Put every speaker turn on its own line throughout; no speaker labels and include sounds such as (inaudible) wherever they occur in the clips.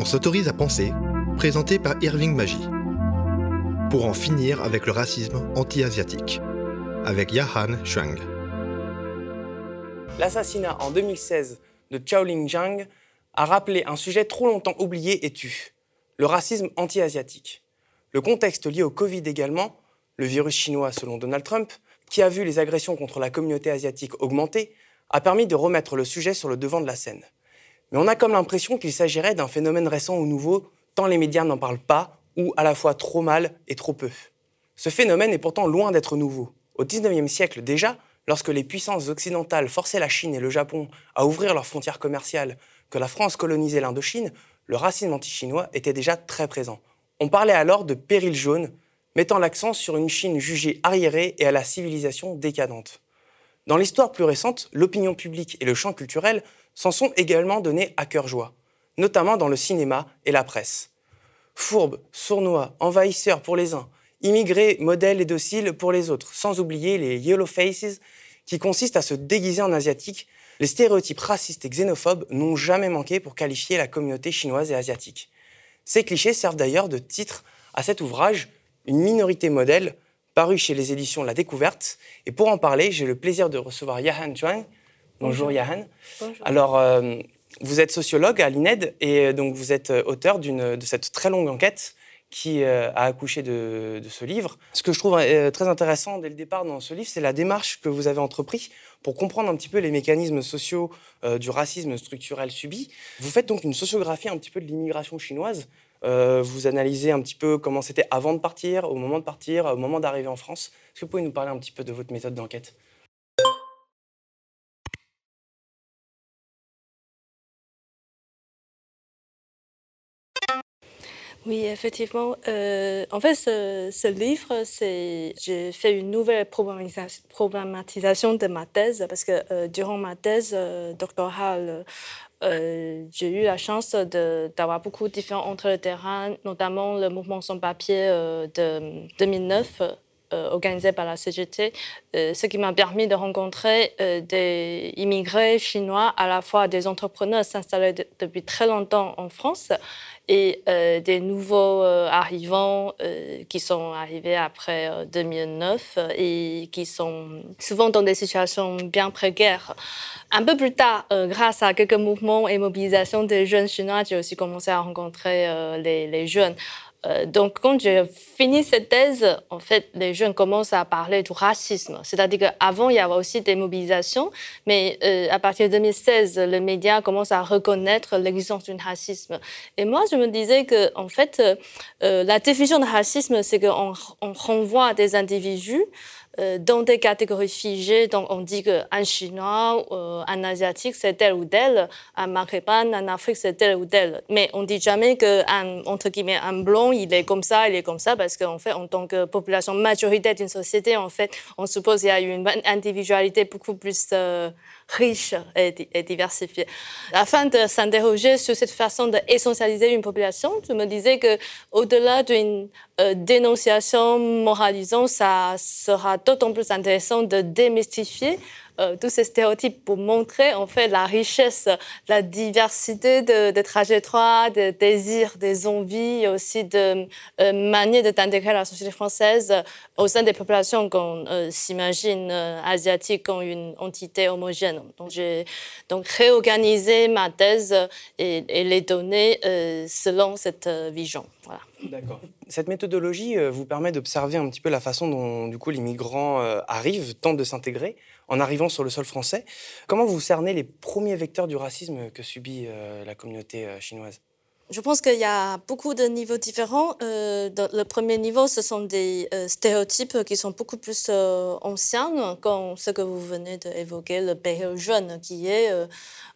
On s'autorise à penser, présenté par Irving Magie. Pour en finir avec le racisme anti-asiatique, avec Yahan Shuang.
L'assassinat en 2016 de Chaoling Zhang a rappelé un sujet trop longtemps oublié et tu, le racisme anti-asiatique. Le contexte lié au Covid également, le virus chinois selon Donald Trump, qui a vu les agressions contre la communauté asiatique augmenter, a permis de remettre le sujet sur le devant de la scène. Mais on a comme l'impression qu'il s'agirait d'un phénomène récent ou nouveau, tant les médias n'en parlent pas, ou à la fois trop mal et trop peu. Ce phénomène est pourtant loin d'être nouveau. Au XIXe siècle déjà, lorsque les puissances occidentales forçaient la Chine et le Japon à ouvrir leurs frontières commerciales, que la France colonisait l'Indochine, le racisme anti-chinois était déjà très présent. On parlait alors de péril jaune, mettant l'accent sur une Chine jugée arriérée et à la civilisation décadente. Dans l'histoire plus récente, l'opinion publique et le champ culturel s'en sont également donnés à cœur joie, notamment dans le cinéma et la presse. Fourbe, sournois, envahisseur pour les uns, immigrés, modèles et dociles pour les autres, sans oublier les yellow faces qui consistent à se déguiser en asiatique, les stéréotypes racistes et xénophobes n'ont jamais manqué pour qualifier la communauté chinoise et asiatique. Ces clichés servent d'ailleurs de titre à cet ouvrage, Une minorité modèle, paru chez les éditions La Découverte. Et pour en parler, j'ai le plaisir de recevoir Yahan Chuang. Bonjour, Yahan.
Bonjour.
Alors, euh, vous êtes sociologue à l'INED et donc vous êtes auteur de cette très longue enquête qui euh, a accouché de, de, ce livre. Ce que je trouve euh, très intéressant dès le départ dans ce livre, c'est la démarche que vous avez entreprise pour comprendre un petit peu les mécanismes sociaux euh, du racisme structurel subi. Vous faites donc une sociographie un petit peu de l'immigration chinoise. Euh, vous analysez un petit peu comment c'était avant de partir, au moment de partir, au moment d'arriver en France. Est-ce que vous pouvez nous parler un petit peu de votre méthode d'enquête?
Oui, effectivement. Euh, en fait, ce, livre, c'est j'ai fait une nouvelle problématisation de ma thèse parce que euh, durant ma thèse euh, doctorale, euh, j'ai eu la chance d'avoir beaucoup de différents entre le notamment le mouvement sans papier de 2009 euh, organisé par la CGT, euh, ce qui m'a permis de rencontrer euh, des immigrés chinois, à la fois des entrepreneurs s'installer de, depuis très longtemps en France et des nouveaux arrivants qui sont arrivés après 2009 et qui sont souvent dans des situations bien précaires. Un peu plus tard, grâce à quelques mouvements et mobilisations des jeunes chinois, j'ai aussi commencé à rencontrer les jeunes. Euh, donc, quand j'ai fini cette thèse, en fait, les jeunes commencent à parler du racisme. C'est-à-dire qu'avant, il y avait aussi des mobilisations, mais euh, à partir de 2016, les médias commencent à reconnaître l'existence du racisme. Et moi, je me disais que, en fait, euh, la définition de racisme, c'est qu'on on renvoie des individus euh, dans des catégories figées. Donc, on dit qu'un Chinois, euh, un Asiatique, c'est tel ou tel, un Maghrébin, un Afrique, c'est tel ou tel. Mais on dit jamais qu'un, entre guillemets, un blanc, il est comme ça, il est comme ça, parce qu'en fait, en tant que population majoritaire d'une société, en fait, on suppose qu'il y a une individualité beaucoup plus euh, riche et, et, diversifiée. Afin de s'interroger sur cette façon d'essentialiser une population, je me disais que au-delà d'une euh, dénonciation moralisante, ça sera d'autant plus intéressant de démystifier euh, tous ces stéréotypes pour montrer en fait la richesse, la diversité de, de trajectoires, des désirs, des envies, et aussi de euh, manières d'intégrer la société française au sein des populations qu'on euh, s'imagine euh, asiatiques comme une entité homogène. Donc j'ai donc réorganisé ma thèse et, les données euh, selon cette euh, vision. Voilà.
D'accord. Cette méthodologie euh, vous permet d'observer un petit peu la façon dont du coup les migrants euh, arrivent, tentent de s'intégrer en arrivant sur le sol français. Comment vous cernez les premiers vecteurs du racisme que subit euh, la communauté chinoise?
Je pense qu'il y a beaucoup de niveaux différents. Euh, le premier niveau, ce sont des euh, stéréotypes qui sont beaucoup plus euh, anciens, comme ce que vous venez d'évoquer, le péril jeune, qui est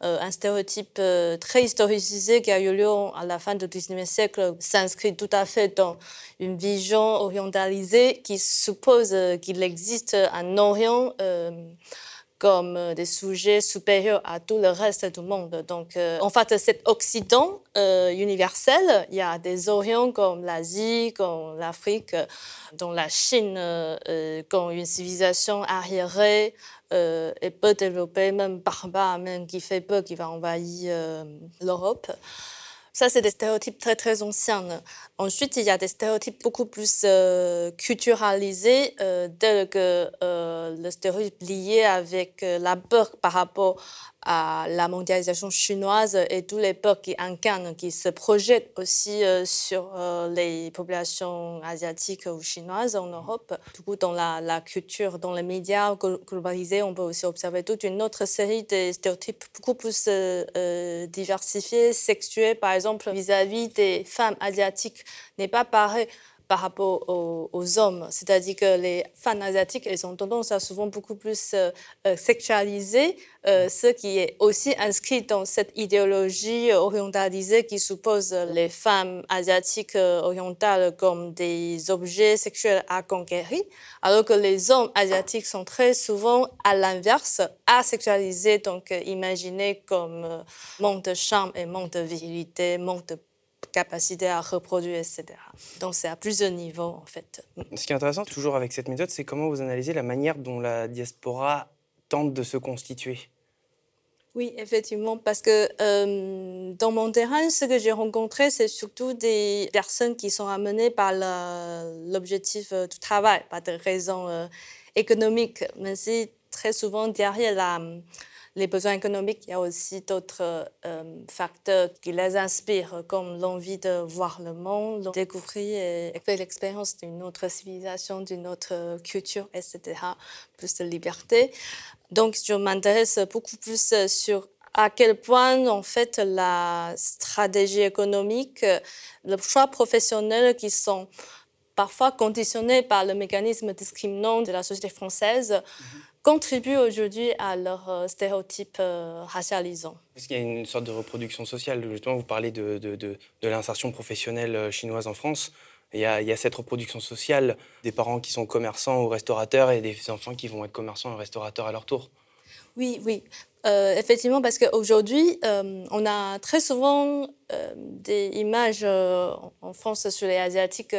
un stéréotype très historicisé qui a eu lieu à la fin du XIXe siècle, s'inscrit tout à fait dans une vision orientalisée qui suppose qu'il existe un Orient comme euh, des sujets supérieurs à tout le reste du monde. Donc, euh, en fait, cet Occident euh, universel, il y a des Orients comme l'Asie, comme l'Afrique, dont la Chine, euh, comme une civilisation arriérée et peu développée, même barbare, même qui fait peur, qui va envahir l'Europe. Ça, c'est des stéréotypes très, très anciens. Ensuite, il y a des stéréotypes beaucoup plus euh, culturalisés, euh, tels que euh, le stéréotype lié avec la peur par rapport à la mondialisation chinoise et tous les peurs qui incarnent, qui se projettent aussi sur les populations asiatiques ou chinoises en Europe. Du coup, dans la, culture, dans les médias globalisés, on peut aussi observer toute une autre série de stéréotypes beaucoup plus diversifiés, sexués, par exemple, vis-à-vis des femmes asiatiques n'est pas pareil par rapport aux, hommes. C'est-à-dire que les femmes asiatiques, elles ont tendance à souvent beaucoup plus euh, euh, sexualiser, euh, ce qui est aussi inscrit dans cette idéologie orientalisée qui suppose les femmes asiatiques orientales comme des objets sexuels à conquérir, alors que les hommes asiatiques sont très souvent à l'inverse, asexualisés, donc imaginés comme manque de charme et manque de virilité, manque de capacité à reproduire, etc. Donc c'est à plusieurs niveaux en fait.
Ce qui est intéressant toujours avec cette méthode, c'est comment vous analysez la manière dont la diaspora tente de se constituer.
Oui, effectivement, parce que euh, dans mon terrain, ce que j'ai rencontré, c'est surtout des personnes qui sont amenées par l'objectif euh, du travail, pas de raisons euh, économiques, mais c'est très souvent derrière la les besoins économiques, il y a aussi d'autres euh, facteurs qui les inspirent, comme l'envie de voir le monde, découvrir et faire l'expérience d'une autre civilisation, d'une autre culture, etc. Plus de liberté. Donc, je m'intéresse beaucoup plus sur à quel point, en fait, la stratégie économique, le choix professionnel qui sont parfois conditionnés par le mécanisme discriminant de la société française, mhm contribuent aujourd'hui à leurs euh, stéréotypes euh, racialisants.
Est-ce qu'il y a une sorte de reproduction sociale Justement, vous parlez de, de, de, l'insertion professionnelle euh, chinoise en France. Il y, a, il y, a, cette reproduction sociale des parents qui sont commerçants ou restaurateurs et des enfants qui vont être commerçants et restaurateurs à leur tour.
Oui, oui. Effectivement, parce qu'aujourd'hui, on a très souvent des images en France sur les Asiatiques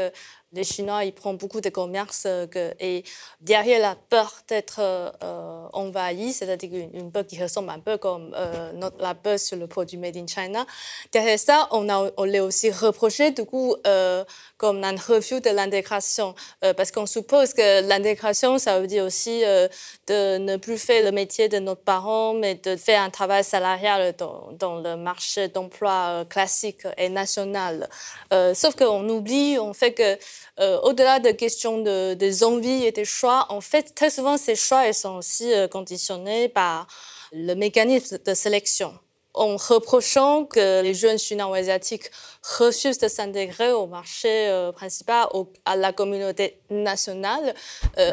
les Chinois, ils prennent beaucoup de commerce euh, et derrière la peur d'être euh, envahi, c'est-à-dire une, peur qui ressemble un peu comme euh, notre, la peur sur le produit made in China. Derrière ça, on, a, on l'a aussi reproché, du coup, comme un refus de l'intégration, parce qu'on suppose que l'intégration, ça veut dire aussi de ne plus faire le métier de nos parents, mais de faire un travail salarial dans, le marché d'emploi classique et national. sauf qu'on oublie, on fait que euh, au-delà des questions de, des envies et des choix, en fait, très souvent, ces choix ils sont aussi euh, conditionnés par le mécanisme de sélection. En reprochant que les jeunes chinois asiatiques refusent de s'intégrer au marché euh, principal, à la communauté nationale,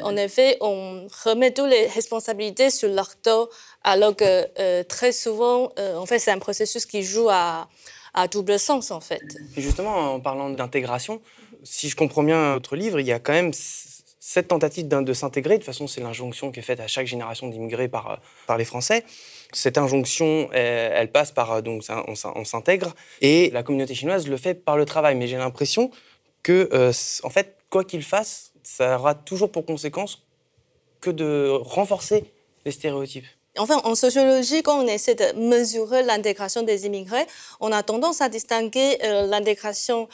en effet, on remet toutes les responsabilités sur leur dos, alors que très souvent, en fait, c'est un processus qui joue à, double sens, en fait.
Et justement, en parlant d'intégration, si je comprends bien votre livre, il y a quand même cette tentative de s'intégrer. De toute façon, c'est l'injonction qui est faite à chaque génération d'immigrés euh, par les Français. Cette injonction, elle, passe par euh, donc on, s'intègre et la communauté chinoise le fait par le travail. Mais j'ai l'impression que, euh, en fait, quoi qu'il fasse, ça aura toujours pour conséquence que de renforcer les stéréotypes.
Enfin, en sociologie, quand on essaie de mesurer l'intégration des immigrés, on a tendance à distinguer l'intégration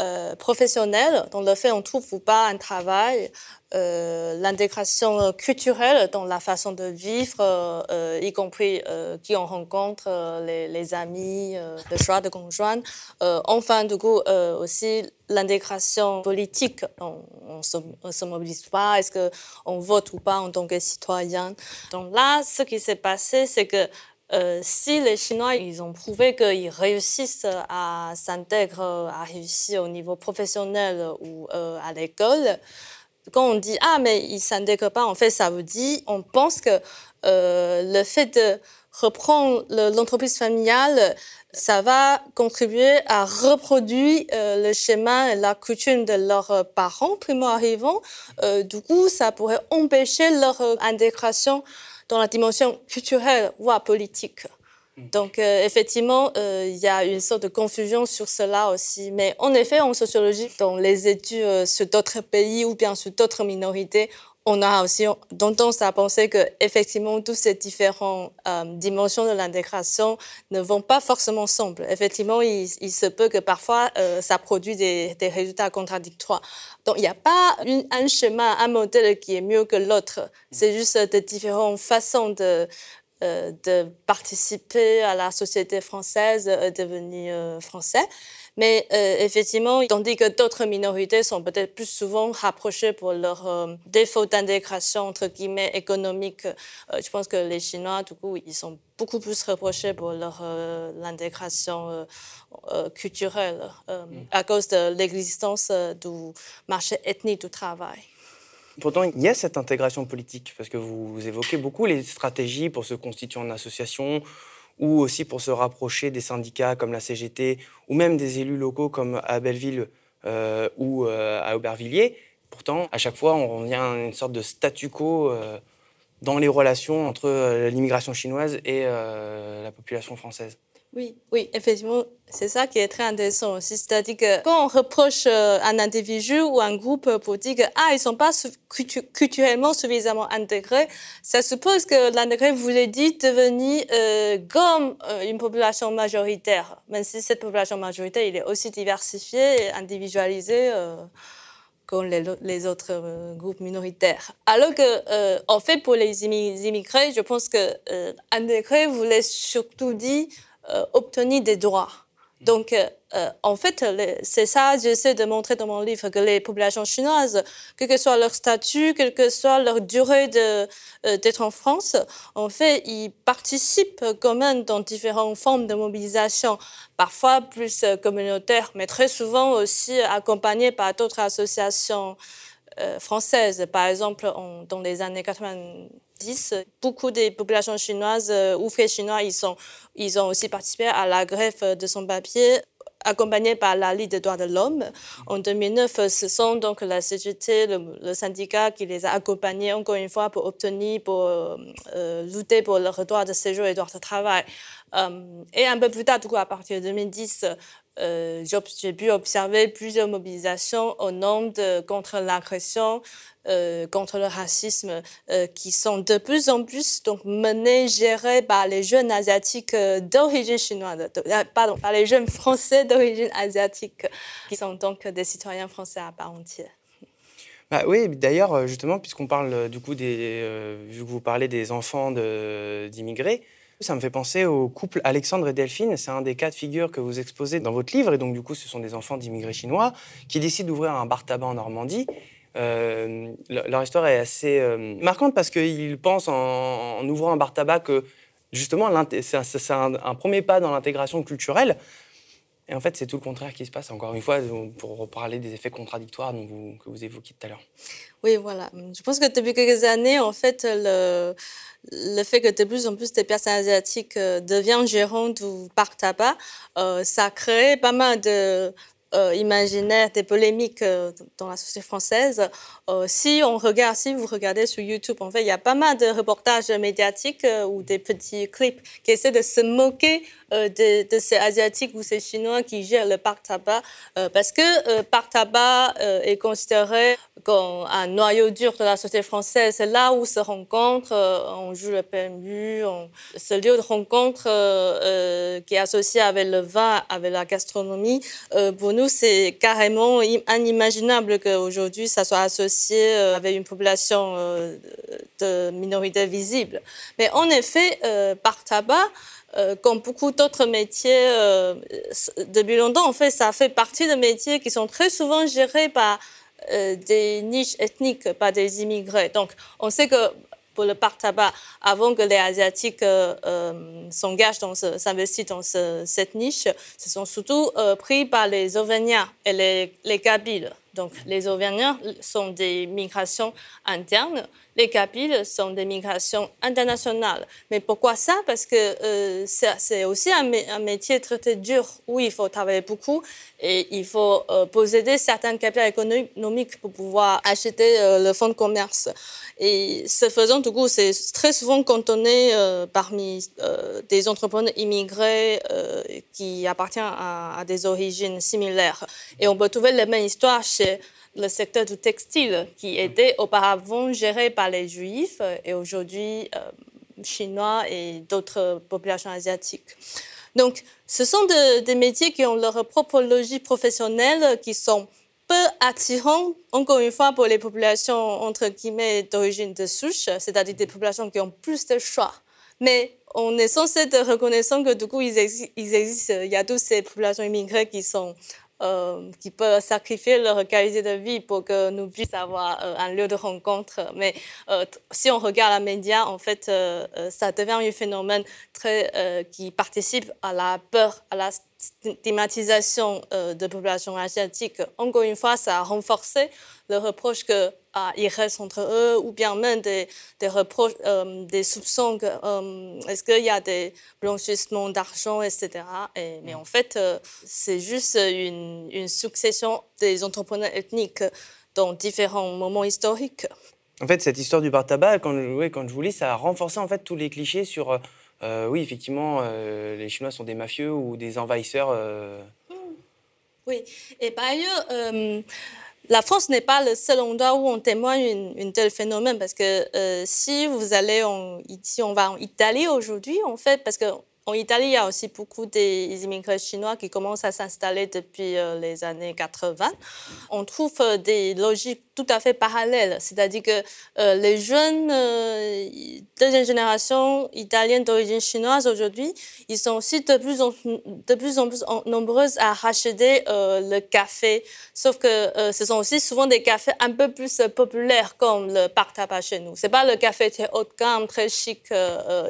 euh, professionnelle, dans le fait on trouve ou pas un travail, euh, l'intégration culturelle dans la façon de vivre, euh, y compris qui on rencontre, les, amis, le choix de conjoint. enfin, du coup, aussi l'intégration politique. On ne se, mobilise pas, est-ce qu'on vote ou pas en tant que citoyen? Donc là, ce qui s'est passé, c'est que euh, si les Chinois, ils ont prouvé qu'ils réussissent à s'intégrer, à réussir au niveau professionnel ou euh, à l'école, quand on dit ah mais ils s'intègrent pas, en fait ça veut dire on pense que euh, le fait de reprendre l'entreprise familiale, ça va contribuer à reproduire le schéma et la coutume de leurs parents primo-arrivants. du coup, ça pourrait empêcher leur intégration dans la dimension culturelle voire politique. Donc, euh, effectivement, euh, il y a une sorte de confusion sur cela aussi. Mais en effet, en sociologie, dans les études euh, sur d'autres pays ou bien sur d'autres minorités, on a aussi tendance à penser que effectivement toutes ces différentes euh, dimensions de l'intégration ne vont pas forcément ensemble. Effectivement, il, se peut que parfois euh, ça produit des, résultats contradictoires. Donc il n'y a pas un schéma, un modèle qui est mieux que l'autre. C'est juste de différentes façons de euh, de participer à la société française, de devenir français. Mais euh, effectivement, tandis que d'autres minorités sont peut-être plus souvent rapprochées pour leur euh, défaut d'intégration, entre guillemets, économique, euh, je pense que les Chinois, du coup, ils sont beaucoup plus reprochés pour leur intégration culturelle mm. à cause de l'existence du marché ethnique du travail.
Pourtant, il y a cette intégration politique, parce que vous évoquez beaucoup les stratégies pour se constituer en association, ou aussi pour se rapprocher des syndicats comme la CGT, ou même des élus locaux comme à Belleville euh, ou euh, à Aubervilliers. Pourtant, à chaque fois, on revient à une sorte de statu quo euh, dans les relations entre l'immigration chinoise et la population française.
Oui, oui, effectivement, c'est ça qui est très intéressant aussi. C'est-à-dire que quand on reproche euh, un individu ou un groupe pour dire que ah, ils sont pas culturellement suffisamment intégrés, ça suppose que l'intégré voulait dire devenir euh, comme euh, une population majoritaire, même si cette population majoritaire il est aussi diversifiée et individualisée. comme les, autres groupes minoritaires. Alors que, en fait, pour les immigrés, je pense que euh, voulait surtout dire euh, obtenir des droits. Donc, euh, euh, en fait, c'est ça, j'essaie de montrer dans mon livre que les populations chinoises, quel que soit leur statut, quelle que soit leur durée d'être en France, en fait, ils participent quand même dans différentes formes de mobilisation, parfois plus communautaires, mais très souvent aussi accompagnées par d'autres associations françaises. Par exemple, dans les années 80, Beaucoup des populations chinoises, euh, ouvriers chinois, ils, sont, ils ont aussi participé à la grève de son papier accompagnés par la Ligue des droits de l'homme. En 2009, ce sont donc la CGT, le, syndicat qui les a accompagnés encore une fois pour obtenir, pour euh, euh, lutter pour leur droit de séjour et droit de travail. et un peu plus tard, du coup, à partir de 2010, euh, j'ai pu observer plusieurs mobilisations au nom de contre l'agression, euh, contre le racisme, euh, qui sont de plus en plus donc menées, gérées par les jeunes asiatiques d'origine chinoise, pardon, par les jeunes français d'origine asiatique, qui sont donc des citoyens français à part entière.
Bah oui, d'ailleurs, justement, puisqu'on parle du coup des, vu que vous parlez des enfants d'immigrés, ça me fait penser au couple Alexandre et Delphine. C'est un des cas de figure que vous exposez dans votre livre. Et donc, du coup, ce sont des enfants d'immigrés chinois qui décident d'ouvrir un bar tabac en Normandie. Euh, leur histoire est assez euh, marquante parce qu'ils pensent en, ouvrant un bar tabac que justement c'est un, premier pas dans l'intégration culturelle. Et en fait, c'est tout le contraire qui se passe. Encore une fois, pour parler des effets contradictoires que vous évoquiez tout à l'heure.
Oui, voilà. Je pense que depuis quelques années, en fait, le, le fait que de plus en plus de personnes asiatiques euh, deviennent gérantes ou partent tabac, euh, ça crée pas mal de euh, imaginaires, des polémiques dans la société française. si on regarde, si vous regardez sur YouTube, en fait, il y a pas mal de reportages médiatiques ou des petits clips qui essaient de se moquer euh, de, ces Asiatiques ou ces Chinois qui gèrent le parc tabac, euh, parce que euh, parc tabac est considéré comme un noyau dur de la société française. C'est là où se rencontre, on joue le PMU, ce lieu de rencontre qui est associé avec le vin, avec la gastronomie. C'est carrément inimaginable qu'aujourd'hui, ça soit associé avec une population de minorités visibles. Mais en effet, parc tabac, euh, comme beaucoup d'autres métiers euh, depuis longtemps, en fait, ça fait partie de métiers qui sont très souvent gérés par euh, des niches ethniques, par des immigrés. Donc, on sait que le parc tabac, avant que les Asiatiques s'engagent, dans s'investissent dans cette niche, ce sont surtout pris par les Auvergnats et les, les Kabyles. Donc, les Auvergnats sont des migrations internes les Kabyles sont des migrations internationales. Mais pourquoi ça? Parce que euh, c'est aussi un, métier très, dur où il faut travailler beaucoup et il faut euh, posséder certains capitaux économiques pour pouvoir acheter euh, le fonds de commerce. Et ce faisant, du coup, c'est très souvent cantonné parmi des entrepreneurs immigrés qui appartiennent à, à, des origines similaires. Et on peut trouver la même histoire le secteur du textile qui était auparavant géré par les juifs et aujourd'hui euh, chinois et d'autres populations asiatiques. Donc, ce sont des métiers qui ont leur propre logique professionnelle, qui sont peu attirants, encore une fois, pour les populations, entre guillemets, d'origine de souche, c'est-à-dire des populations qui ont plus de choix. Mais on est censé reconnaissant que du coup, il existe, il y a toutes ces populations immigrées qui sont euh, qui peuvent sacrifier leur qualité de vie pour que nous puissions avoir euh, un lieu de rencontre. Mais euh, si on regarde les médias, en fait, ça devient un phénomène très, qui participe à la peur, à la stigmatisation de populations asiatiques. Encore une fois, ça a renforcé le reproche que ah, il reste entre eux, ou bien même des, des reproches, euh, des soupçons que euh, est-ce qu'il y a des blanchissements d'argent, etc. Et, mais en fait, euh, c'est juste une, une, succession des entrepreneurs ethniques dans différents moments historiques.
En fait, cette histoire du bar tabac, quand, quand je vous lis, ça a renforcé en fait tous les clichés sur oui, effectivement, les Chinois sont des mafieux ou des envahisseurs.
Oui, et par ailleurs la France n'est pas le seul endroit où on témoigne un tel phénomène parce que euh, si vous allez en, on va en Italie aujourd'hui, en fait, parce que en Italie, il y a aussi beaucoup des chinois qui commencent à s'installer depuis euh, les années 80. On trouve euh, des logiques tout à fait parallèles, c'est-à-dire que les jeunes deuxième génération italienne d'origine chinoise aujourd'hui, ils sont aussi de plus en, plus, nombreuses à racheter le café, sauf que ce sont aussi souvent des cafés un peu plus populaires comme le Parc Tabac chez nous. C'est pas le café très haut de gamme, très chic,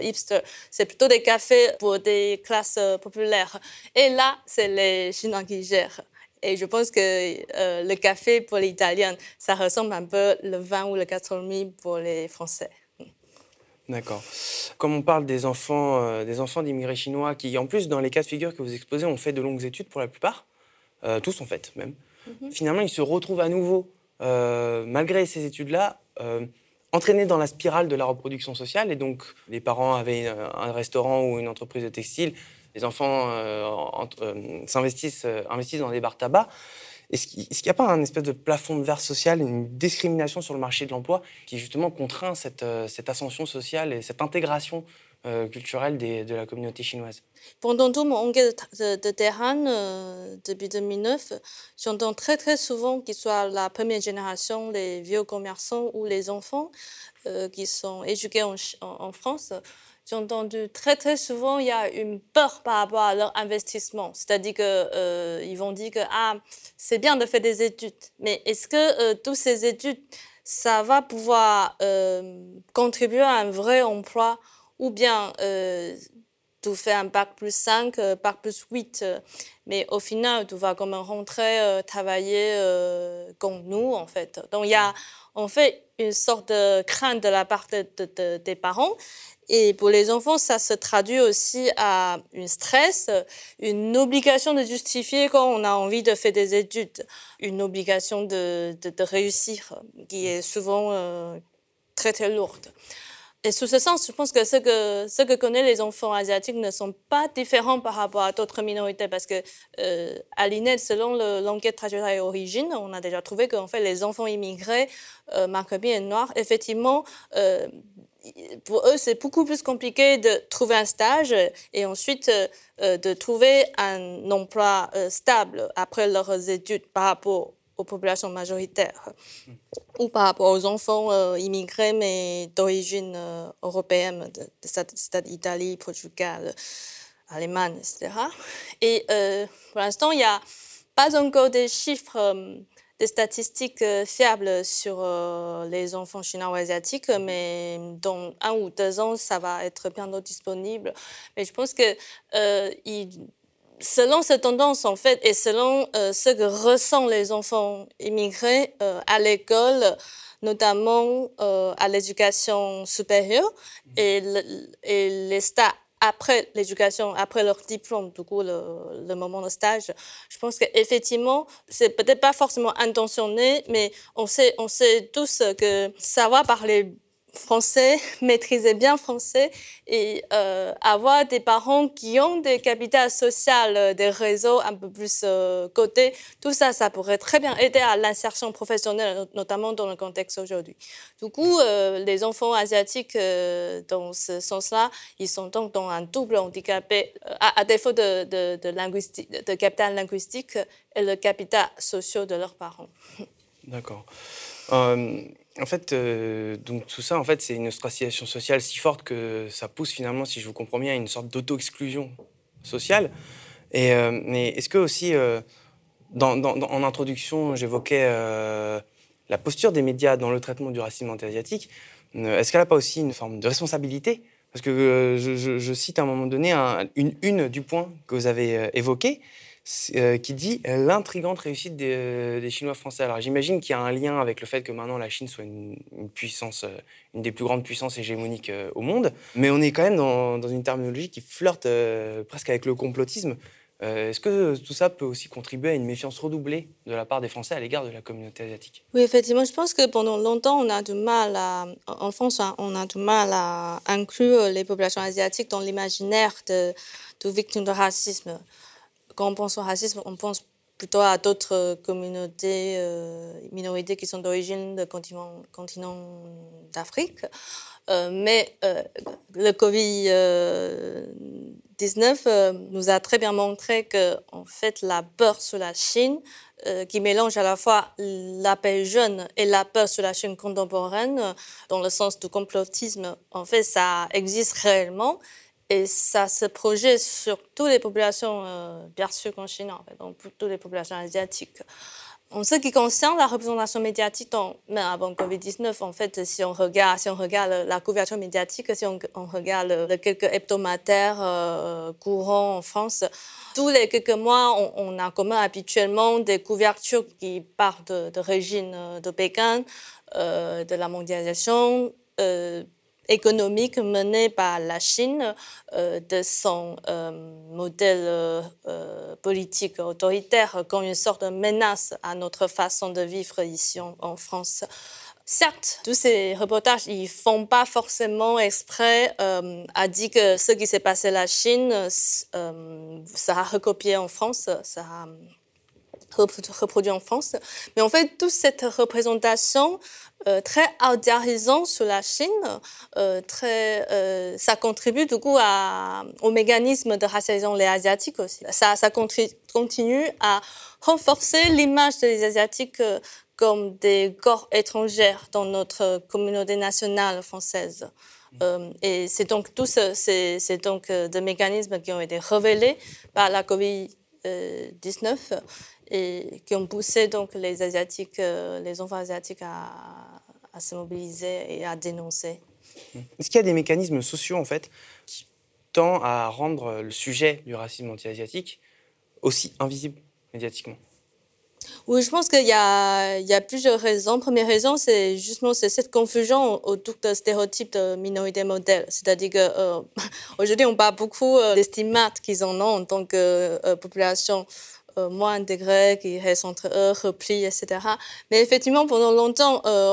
hipster. C'est plutôt des cafés pour des classes euh, populaires. Et là, c'est les Chinois qui gèrent. Et je pense que euh, le café pour les Italiens, ça ressemble un peu le vin ou le gastronomie pour les Français.
D'accord. Comme on parle des enfants, euh, des enfants d'immigrés chinois qui, en plus, dans les cas de figure que vous exposez, ont fait de longues études pour la plupart, tous en fait même. Mhm. Finalement, ils se retrouvent à nouveau, malgré ces études-là, entraînés dans la spirale de la reproduction sociale. Et donc, les parents avaient un restaurant ou une entreprise de textile, les enfants euh, euh, s'investissent euh, investissent dans des bars tabac. Est-ce qu'il n'y a pas un espèce de plafond de verre social, une discrimination sur le marché de l'emploi qui justement contraint cette, cette ascension sociale et cette intégration euh, culturelle de la communauté chinoise?
Pendant tout mon enquête de, terrain euh, depuis 2009, j'entends très très souvent qu'ils soient la première génération, les vieux commerçants ou les enfants euh, qui sont éduqués en, France. J'ai entendu très très souvent il y a une peur par rapport à leur investissement, c'est-à-dire que ils vont dire que ah c'est bien de faire des études, mais est-ce que toutes ces études ça va pouvoir contribuer à un vrai emploi ou bien euh, tu fais un bac plus 5, euh, bac plus 8, euh, mais au final, tu vas comme rentrer euh, travailler comme nous, en fait. Donc, il y a en fait une sorte de crainte de la part des parents. Et pour les enfants, ça se traduit aussi à un stress, une obligation de justifier quand on a envie de faire des études, une obligation de, de, réussir, qui est souvent très, très lourde. Et sous ce sens, je pense que ce que, ce que connaissent les enfants asiatiques ne sont pas différents par rapport à d'autres minorités parce que euh, à l'INED, selon l'enquête trajectoire et origine, on a déjà trouvé qu'en fait les enfants immigrés, euh, et noirs, effectivement, euh, pour eux, c'est beaucoup plus compliqué de trouver un stage et ensuite euh, de trouver un emploi stable après leurs études par rapport aux populations majoritaires ou par rapport aux enfants euh, immigrés mais d'origine euh, européenne, de, de, Italie, Portugal, Allemagne, etc. Et euh, pour l'instant, il n'y a pas encore des chiffres, des statistiques fiables sur les enfants chinois ou asiatiques, mais dans un ou deux ans, ça va être bientôt disponible. Mais je pense que il selon cette tendance, en fait, et selon euh, ce que ressentent les enfants immigrés euh, à l'école, notamment à l'éducation supérieure et, et les stages après l'éducation, après leur diplôme, du coup, le, le moment de stage, je pense qu'effectivement, c'est peut-être pas forcément intentionné, mais on sait, on sait tous que savoir parler français, maîtriser bien français et euh, avoir des parents qui ont des capitales sociales, euh, des réseaux un peu plus euh, cotés, tout ça, ça pourrait très bien aider à l'insertion professionnelle, notamment dans le contexte aujourd'hui. Du coup, les enfants asiatiques, dans ce sens-là, ils sont donc dans un double handicapé, à, défaut de, de, de, de capital linguistique et le capital social de leurs parents.
D'accord. En fait, euh, donc tout ça, en fait, c'est une ostracisation sociale si forte que ça pousse finalement, si je vous comprends bien, à une sorte d'auto-exclusion sociale. Et euh, mais est-ce que aussi, euh, dans, en introduction, j'évoquais la posture des médias dans le traitement du racisme anti-asiatique. Est-ce qu'elle n'a pas aussi une forme de responsabilité? Parce que je, cite à un moment donné une une du point que vous avez évoqué, euh, qui dit l'intrigante réussite euh, des, Chinois français. Alors j'imagine qu'il y a un lien avec le fait que maintenant la Chine soit une, puissance, euh, une des plus grandes puissances hégémoniques au monde, mais on est quand même dans, une terminologie qui flirte presque avec le complotisme. Est-ce que tout ça peut aussi contribuer à une méfiance redoublée de la part des Français à l'égard de la communauté asiatique?
Oui, effectivement, je pense que pendant longtemps, on a du mal à, en France, hein, on a du mal à inclure les populations asiatiques dans l'imaginaire de victimes de racisme quand on pense au racisme, on pense plutôt à d'autres communautés, euh, minorités qui sont d'origine du continent, continent d'Afrique. Euh, mais euh, le Covid-19 nous a très bien montré que, en fait, la peur sur la Chine, qui mélange à la fois la paix jeune et la peur sur la Chine contemporaine, dans le sens du complotisme, en fait, ça existe réellement et ça se projette sur toutes les populations, euh, bien sûr qu'en Chine, en fait, donc toutes les populations asiatiques. En ce qui concerne la représentation médiatique, même avant Covid-19, en fait, si on regarde, si on regarde la couverture médiatique, si on, regarde quelques hebdomadaires euh, courants en France, tous les quelques mois, on, a comme habituellement des couvertures qui partent de, régime euh, de Pékin, euh, de la mondialisation, économique menée par la Chine, euh, de son euh, modèle euh, politique autoritaire comme une sorte de menace à notre façon de vivre ici en, France. Certes, tous ces reportages, ils font pas forcément exprès à dire que ce qui s'est passé à la Chine sera recopié en France, reproduit en France. Mais en fait, toute cette représentation euh, très aldiarisante sur la Chine, euh, très, euh, ça contribue du coup à, au mécanisme de racialisation les Asiatiques aussi. Ça, ça continue à renforcer l'image des Asiatiques comme des corps étrangers dans notre communauté nationale française. et c'est donc tous c'est donc des mécanismes qui ont été révélés par la Covid-19 et qui ont poussé donc les Asiatiques, euh, les enfants asiatiques à, à, se mobiliser et à dénoncer.
Est-ce qu'il y a des mécanismes sociaux en fait qui tendent à rendre le sujet du racisme anti-asiatique aussi invisible médiatiquement?
Oui, je pense qu'il y a, il y a plusieurs raisons. Première raison, c'est justement cette confusion autour de stéréotypes de minorité modèle. C'est-à-dire qu'aujourd'hui, euh, (laughs) on parle beaucoup euh, des stimates qu'ils en ont en tant que population moins intégrés, qui restent entre eux, replis, etc. Mais effectivement, pendant longtemps, euh,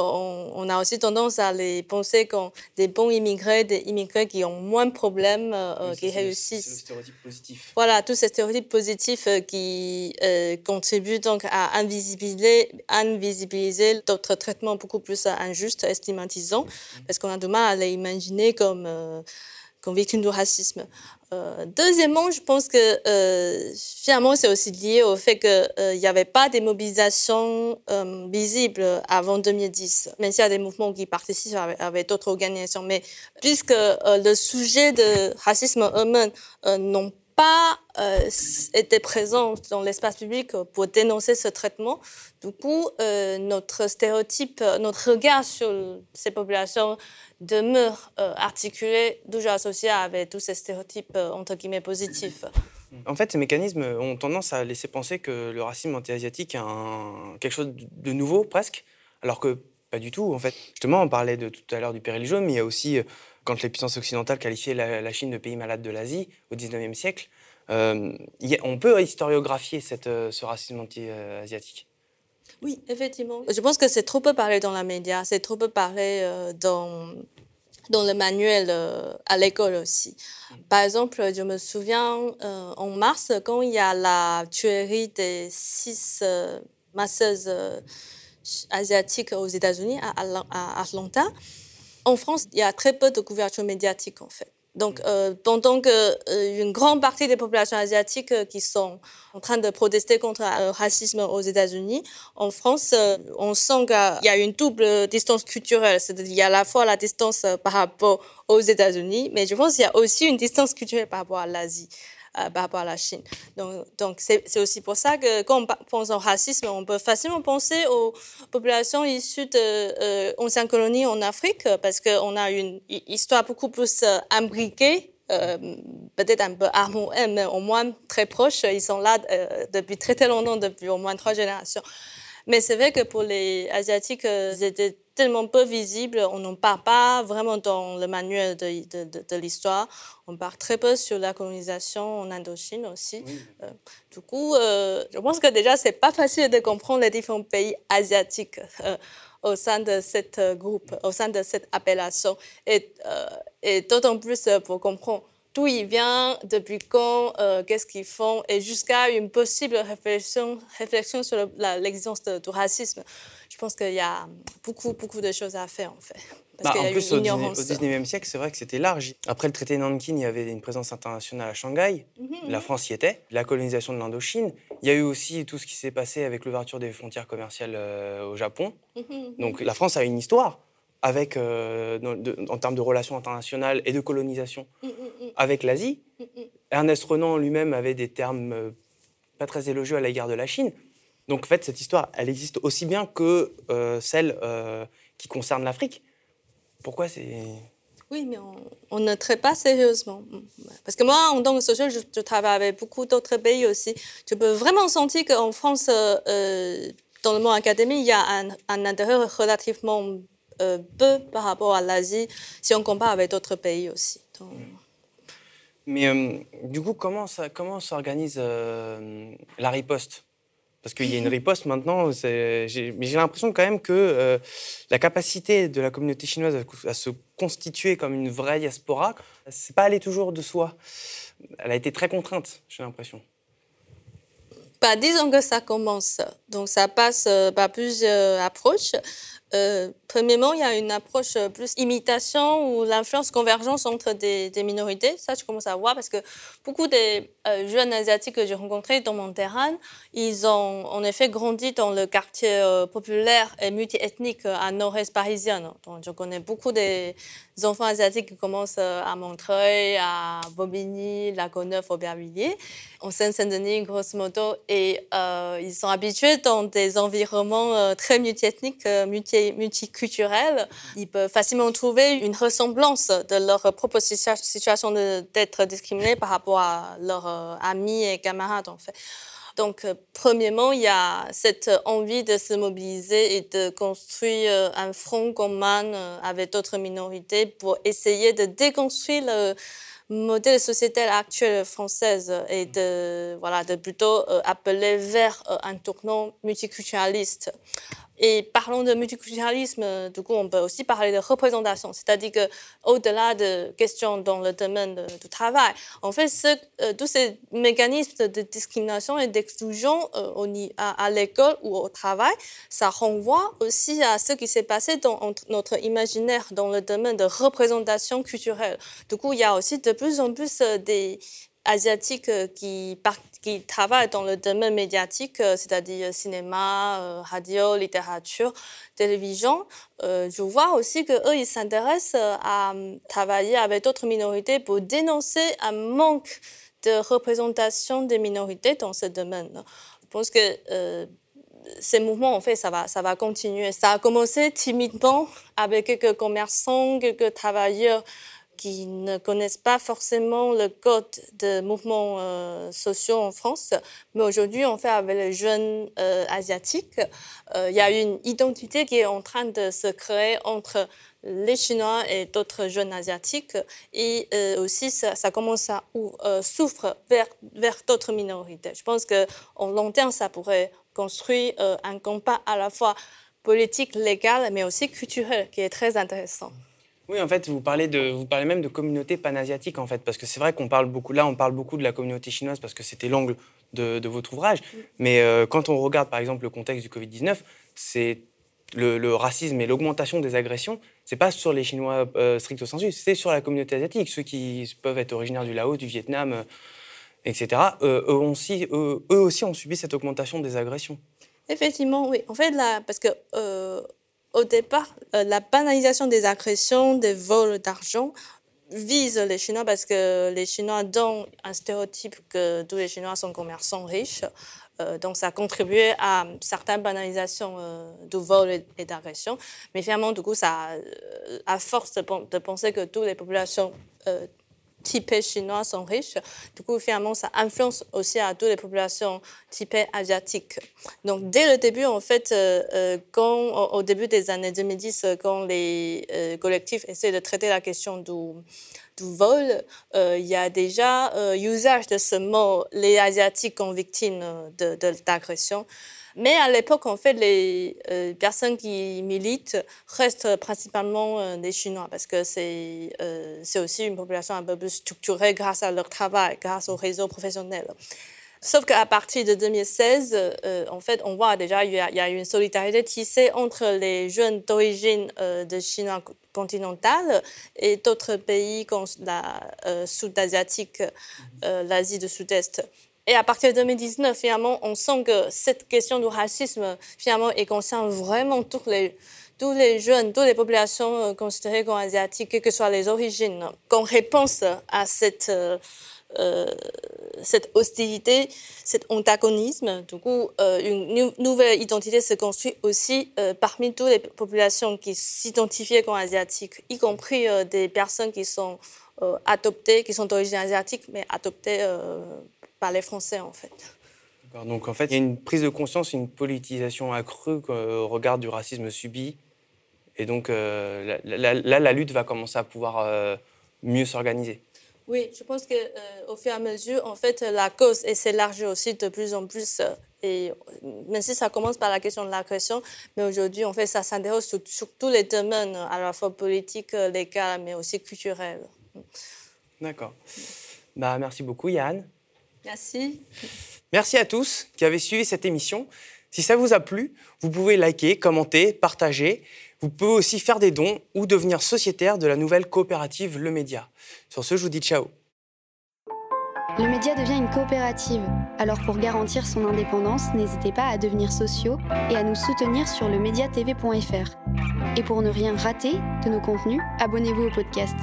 on, a aussi tendance à les penser comme des bons immigrés, des immigrés qui ont moins de problèmes, euh, qui réussissent.
C'est le stéréotype positif.
Voilà, tous ces stéréotypes positifs qui contribuent donc à invisibiliser, invisibiliser d'autres traitements beaucoup plus injustes, stigmatisants, mm. parce qu'on a du mal à les imaginer comme comme victimes du racisme. Euh, deuxièmement, je pense que euh, finalement, c'est aussi lié au fait qu'il euh, n'y avait pas des mobilisations visibles avant 2010, même s'il y a des mouvements qui participent avec, d'autres organisations. Mais puisque le sujet de racisme eux-mêmes n'ont pas été présents dans l'espace public pour dénoncer ce traitement. Du coup, notre stéréotype, notre regard sur ces populations demeure euh, articulée, toujours associée avec tous ces stéréotypes euh, entre guillemets positifs.
En fait, ces mécanismes ont tendance à laisser penser que le racisme anti-asiatique est quelque chose de nouveau presque, alors que pas pas du tout. En fait, justement, on parlait de tout à l'heure du péril jaune, mais il y a aussi, quand les puissances occidentales qualifiaient la, Chine de pays malade de l'Asie au 19e siècle, on peut historiographier cette, ce racisme anti-asiatique.
Oui, effectivement. Je pense que c'est trop peu parlé dans la média, c'est trop peu parlé dans dans le manuel euh, à l'école aussi. Par exemple, je me souviens euh, en mars, quand il y a la tuerie des six euh, masseuses asiatiques aux États-Unis, à Atlanta, en France, il y a très peu de couverture médiatique en fait. Donc, euh, pendant qu'une euh, grande partie des populations asiatiques euh, qui sont en train de protester contre le racisme aux États-Unis, en France, on sent qu'il y a une double distance culturelle. C'est-à-dire qu'il y a à la fois la distance par rapport aux États-Unis, mais je pense qu'il y a aussi une distance culturelle par rapport à l'Asie. Euh, par rapport à la Chine. Donc, c'est, aussi pour ça que quand on pense au racisme, on peut facilement penser aux populations issues de euh, anciennes colonies en Afrique, parce qu'on a une histoire beaucoup plus euh, imbriquée euh, peut-être un peu harmonieux, mais au moins très proche. Ils sont là depuis très très longtemps, depuis au moins trois générations. Mais c'est vrai que pour les Asiatiques, ils étaient tellement peu visible. On n'en parle pas vraiment dans le manuel de, de, de, l'histoire. On parle très peu sur la colonisation en Indochine aussi. Euh, du coup, euh, je pense que déjà, c'est pas facile de comprendre les différents pays asiatiques. Euh, au sein de cette groupe, au sein de cette appellation. Et, et d'autant plus pour comprendre d'où il vient, depuis quand, qu'est-ce qu'ils font, et jusqu'à une possible réflexion, réflexion sur l'existence du racisme je pense qu'il y a beaucoup, beaucoup de choses à faire, en fait.
Parce bah, en plus, au, 19e siècle, c'est vrai que c'était large. Après le traité de Nankin, il y avait une présence internationale à Shanghai. Mhm, la. France y était. La colonisation de l'Indochine. Il y a eu aussi tout ce qui s'est passé avec l'ouverture des frontières commerciales euh, au Japon. Mhm, Donc la France a une histoire avec, euh, en termes de relations internationales et de colonisation avec l'Asie. Ernest Renan lui-même avait des termes euh, pas très élogieux à l'égard de la Chine. Donc en fait, cette histoire, elle existe aussi bien que euh, celle qui concerne l'Afrique. Pourquoi c'est...
Oui, mais on, ne traite pas sérieusement. Parce que moi, en tant que sociologue, je, travaille avec beaucoup d'autres pays aussi. Je peux vraiment sentir qu'en France, dans le monde académique, il y a un, intérêt relativement peu par rapport à l'Asie, si on compare avec d'autres pays aussi.
Mais du coup, comment, ça, comment s'organise la riposte? Parce qu'il y a une riposte maintenant. Mais j'ai l'impression quand même que euh, la capacité de la communauté chinoise à, se constituer comme une vraie diaspora, c'est pas aller toujours de soi. Elle a été très contrainte, j'ai l'impression.
Bah, disons que ça commence. Donc ça passe euh, par plusieurs approches. Euh, premièrement, il y a une approche plus imitation ou l'influence convergence entre des, minorités. Ça, je commence à voir parce que beaucoup des euh, jeunes asiatiques que j'ai rencontrés dans mon terrain, ils ont en effet grandi dans le quartier euh, populaire et multiethnique à nord-est parisien. Donc, je connais beaucoup des enfants asiatiques commencent à Montreuil, à Bobigny, la Courneuve, Aubervilliers, en Seine-Saint-Denis, grosso modo, et ils sont habitués dans des environnements très multiethniques, multi multiculturels, ils peuvent facilement trouver une ressemblance de leur propre situation d'être discriminés par rapport à leurs euh, amis et camarades, en fait. Donc, euh, premièrement, il y a cette envie de se mobiliser et de construire euh, un front commun avec d'autres minorités pour essayer de déconstruire le modèle sociétal actuel française et de, voilà, de plutôt appeler vers un tournant multiculturaliste. Et parlons de multiculturalisme, du coup, on peut aussi parler de représentation, c'est-à-dire que au-delà de questions dans le domaine du travail, en fait, euh, tous ces mécanismes de discrimination et d'exclusion euh, à, l'école ou au travail, ça renvoie aussi à ce qui s'est passé dans notre imaginaire dans le domaine de représentation culturelle. Du coup, il y a aussi de plus en plus euh, des asiatiques qui, qui travaillent dans le domaine médiatique, euh, c'est-à-dire cinéma, euh, radio, littérature, télévision. Euh, je vois aussi qu'eux, ils s'intéressent à travailler avec d'autres minorités pour dénoncer un manque de représentation des minorités dans ce domaine. Je pense que ces mouvements, en fait, ça va continuer. Ça a commencé timidement avec quelques commerçants, quelques travailleurs qui ne connaissent pas forcément le code de mouvements euh, sociaux en France. Mais aujourd'hui, on fait avec les jeunes euh, asiatiques. Euh, il y a une identité qui est en train de se créer entre les Chinois et d'autres jeunes asiatiques. Et aussi, ça, commence à souffre vers, vers d'autres minorités. Je pense qu'en long terme, ça pourrait construire un combat à la fois politique, légal, mais aussi culturel, qui est très intéressant.
Oui, en fait, vous parlez, de, vous parlez même de communauté panasiatique, en fait, parce que c'est vrai qu'on parle beaucoup, là, on parle beaucoup de la communauté chinoise parce que c'était l'angle de, votre ouvrage. Mais euh, quand on regarde, par exemple, le contexte du Covid-19, c'est le, racisme et l'augmentation des agressions, c'est pas sur les Chinois euh, stricto sensu, c'est sur la communauté asiatique, ceux qui peuvent être originaires du Laos, du Vietnam, euh, etc. eux, aussi, eux, aussi ont subi cette augmentation des agressions.
Effectivement, oui. En fait, là, parce que au départ, euh, la banalisation des agressions, des vols d'argent vise les Chinois parce que les Chinois donnent un stéréotype que tous les Chinois sont commerçants riches. Euh, donc, ça a contribué à certaines banalisations euh, du vol et, d'agression. Mais finalement, du coup, ça, à force de, penser que toutes les populations typées chinois sont riches. Du coup, finalement, ça influence aussi à toutes les populations typées asiatiques. Donc, dès le début, en fait, euh, euh, quand, au, début des années 2010, euh, quand les collectifs essaient de traiter la question du, du vol, il y a déjà usage de ce mot, les Asiatiques comme victimes d'agression. De, mais à l'époque, en fait, les euh, personnes qui militent restent principalement euh, des Chinois parce que c'est euh, c'est aussi une population un peu plus structurée grâce à leur travail, grâce au réseau professionnel. Sauf qu'à partir de 2016, en fait, on voit déjà qu'il y, y, a une solidarité tissée entre les jeunes d'origine de Chine continentale et d'autres pays comme la sud-asiatique, l'Asie du Sud-Est. Et à partir de 2019, finalement, on sent que cette question du racisme, finalement, est concerne vraiment tous les, tous les jeunes, toutes les populations euh, considérées comme asiatiques, quelles que soient les origines. Qu'en réponse à cette, euh, euh, cette hostilité, cet antagonisme, du coup, une nouvelle identité se construit aussi parmi toutes les populations qui s'identifient comme asiatiques, y compris des personnes qui sont adoptées, qui sont d'origine asiatique, mais adoptées par les Français, en fait.
Donc, en fait, il y a une prise de conscience, une politisation accrue au regard du racisme subi. Et donc, euh, là, la lutte va commencer à pouvoir euh, mieux s'organiser.
Oui, je pense qu'au euh, fur et à mesure, en fait, la cause s'élargit aussi de plus en plus. et même si ça commence par la question de l'agression, mais aujourd'hui, en fait, ça s'interroge sur, sur, tous les domaines, à la fois politiques, légaux, mais aussi culturels.
D'accord. Bah, merci beaucoup, Yann.
Merci.
Merci à tous qui avez suivi cette émission. Si ça vous a plu, vous pouvez liker, commenter, partager. Vous pouvez aussi faire des dons ou devenir sociétaire de la nouvelle coopérative Le Média. Sur ce, je vous dis ciao.
Le média devient une coopérative. Alors pour garantir son indépendance, n'hésitez pas à devenir sociaux et à nous soutenir sur le Et pour ne rien rater de nos contenus, abonnez-vous au podcast.